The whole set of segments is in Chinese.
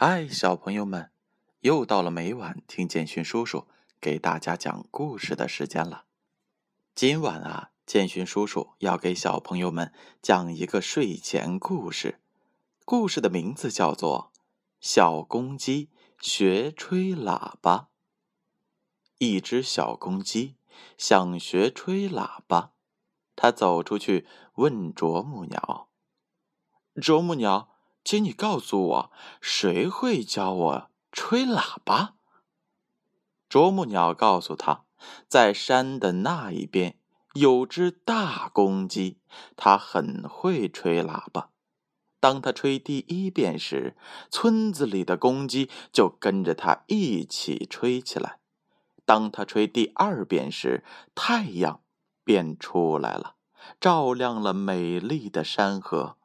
嗨，小朋友们，又到了每晚听建勋叔叔给大家讲故事的时间了。今晚啊，建勋叔叔要给小朋友们讲一个睡前故事，故事的名字叫做《小公鸡学吹喇叭》。一只小公鸡想学吹喇叭，它走出去问啄木鸟：“啄木鸟。”请你告诉我，谁会教我吹喇叭？啄木鸟告诉他，在山的那一边有只大公鸡，它很会吹喇叭。当他吹第一遍时，村子里的公鸡就跟着他一起吹起来。当他吹第二遍时，太阳便出来了，照亮了美丽的山河。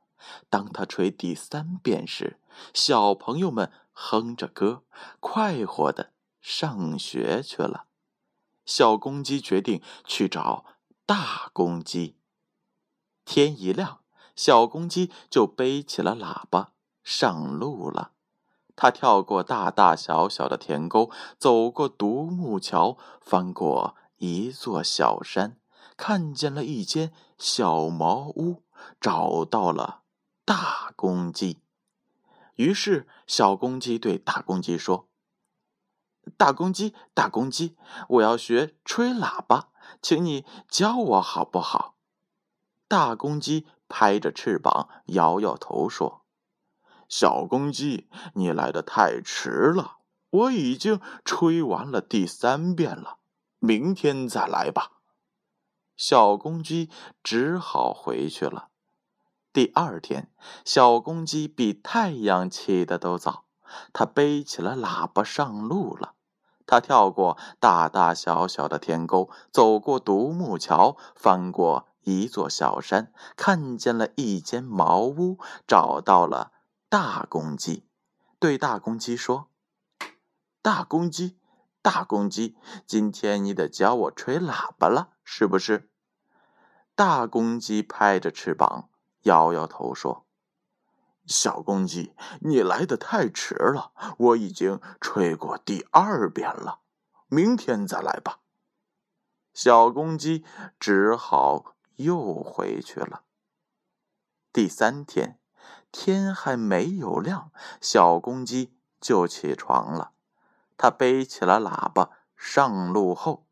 当他吹第三遍时，小朋友们哼着歌，快活的上学去了。小公鸡决定去找大公鸡。天一亮，小公鸡就背起了喇叭上路了。它跳过大大小小的田沟，走过独木桥，翻过一座小山，看见了一间小茅屋，找到了。大公鸡，于是小公鸡对大公鸡说：“大公鸡，大公鸡，我要学吹喇叭，请你教我好不好？”大公鸡拍着翅膀，摇摇头说：“小公鸡，你来的太迟了，我已经吹完了第三遍了，明天再来吧。”小公鸡只好回去了。第二天，小公鸡比太阳起的都早。它背起了喇叭上路了。它跳过大大小小的田沟，走过独木桥，翻过一座小山，看见了一间茅屋，找到了大公鸡，对大公鸡说：“大公鸡，大公鸡，今天你得教我吹喇叭了，是不是？”大公鸡拍着翅膀。摇摇头说：“小公鸡，你来的太迟了，我已经吹过第二遍了，明天再来吧。”小公鸡只好又回去了。第三天，天还没有亮，小公鸡就起床了。它背起了喇叭，上路后。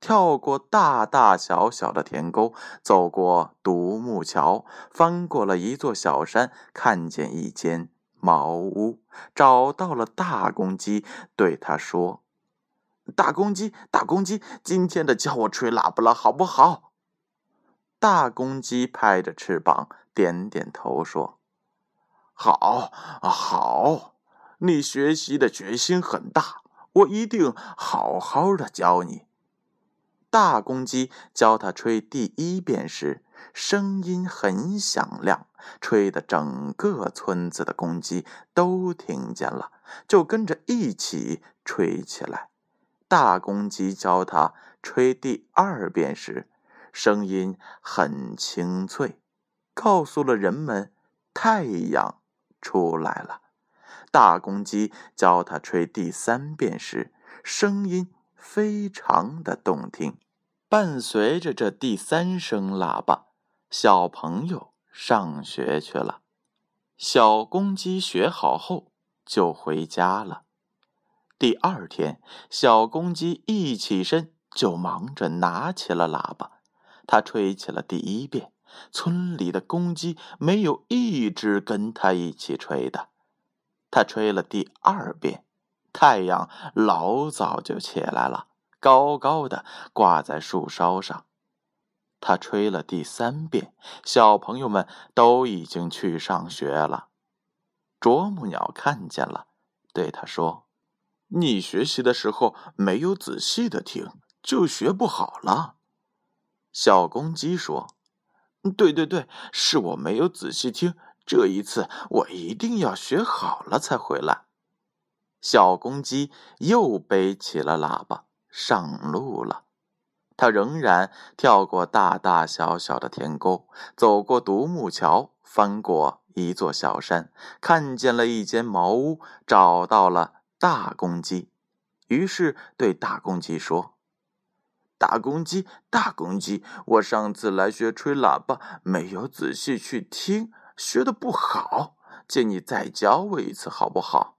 跳过大大小小的田沟，走过独木桥，翻过了一座小山，看见一间茅屋，找到了大公鸡，对他说：“大公鸡，大公鸡，今天的教我吹喇叭了，好不好？”大公鸡拍着翅膀，点点头说：“好，好，你学习的决心很大，我一定好好的教你。”大公鸡教它吹第一遍时，声音很响亮，吹得整个村子的公鸡都听见了，就跟着一起吹起来。大公鸡教它吹第二遍时，声音很清脆，告诉了人们太阳出来了。大公鸡教它吹第三遍时，声音。非常的动听，伴随着这第三声喇叭，小朋友上学去了。小公鸡学好后就回家了。第二天，小公鸡一起身就忙着拿起了喇叭，它吹起了第一遍，村里的公鸡没有一只跟它一起吹的。它吹了第二遍。太阳老早就起来了，高高的挂在树梢上。他吹了第三遍，小朋友们都已经去上学了。啄木鸟看见了，对他说：“你学习的时候没有仔细的听，就学不好了。”小公鸡说：“对对对，是我没有仔细听，这一次我一定要学好了才回来。”小公鸡又背起了喇叭上路了。它仍然跳过大大小小的田沟，走过独木桥，翻过一座小山，看见了一间茅屋，找到了大公鸡，于是对大公鸡说：“大公鸡，大公鸡，我上次来学吹喇叭，没有仔细去听，学的不好，借你再教我一次，好不好？”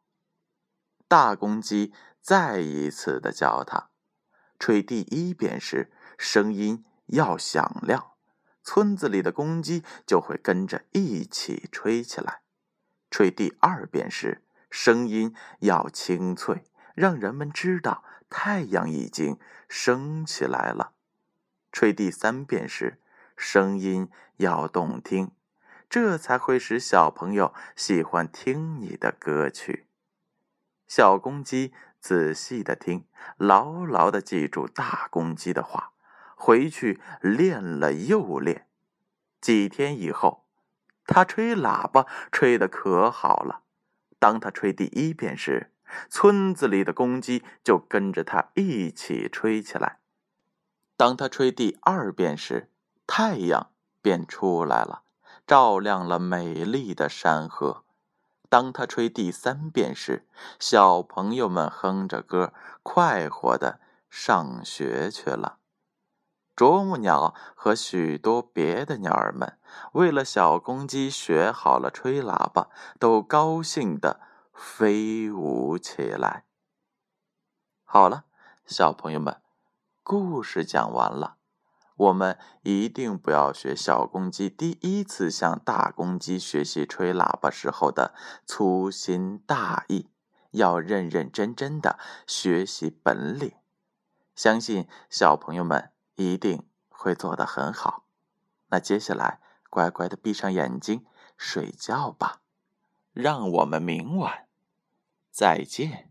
大公鸡再一次的教他，吹第一遍时，声音要响亮。村子里的公鸡就会跟着一起吹起来。吹第二遍时，声音要清脆，让人们知道太阳已经升起来了。吹第三遍时，声音要动听，这才会使小朋友喜欢听你的歌曲。小公鸡仔细的听，牢牢的记住大公鸡的话。回去练了又练，几天以后，他吹喇叭吹得可好了。当他吹第一遍时，村子里的公鸡就跟着他一起吹起来。当他吹第二遍时，太阳便出来了，照亮了美丽的山河。当他吹第三遍时，小朋友们哼着歌，快活的上学去了。啄木鸟和许多别的鸟儿们，为了小公鸡学好了吹喇叭，都高兴的飞舞起来。好了，小朋友们，故事讲完了。我们一定不要学小公鸡第一次向大公鸡学习吹喇叭时候的粗心大意，要认认真真的学习本领。相信小朋友们。一定会做得很好。那接下来，乖乖的闭上眼睛睡觉吧。让我们明晚再见。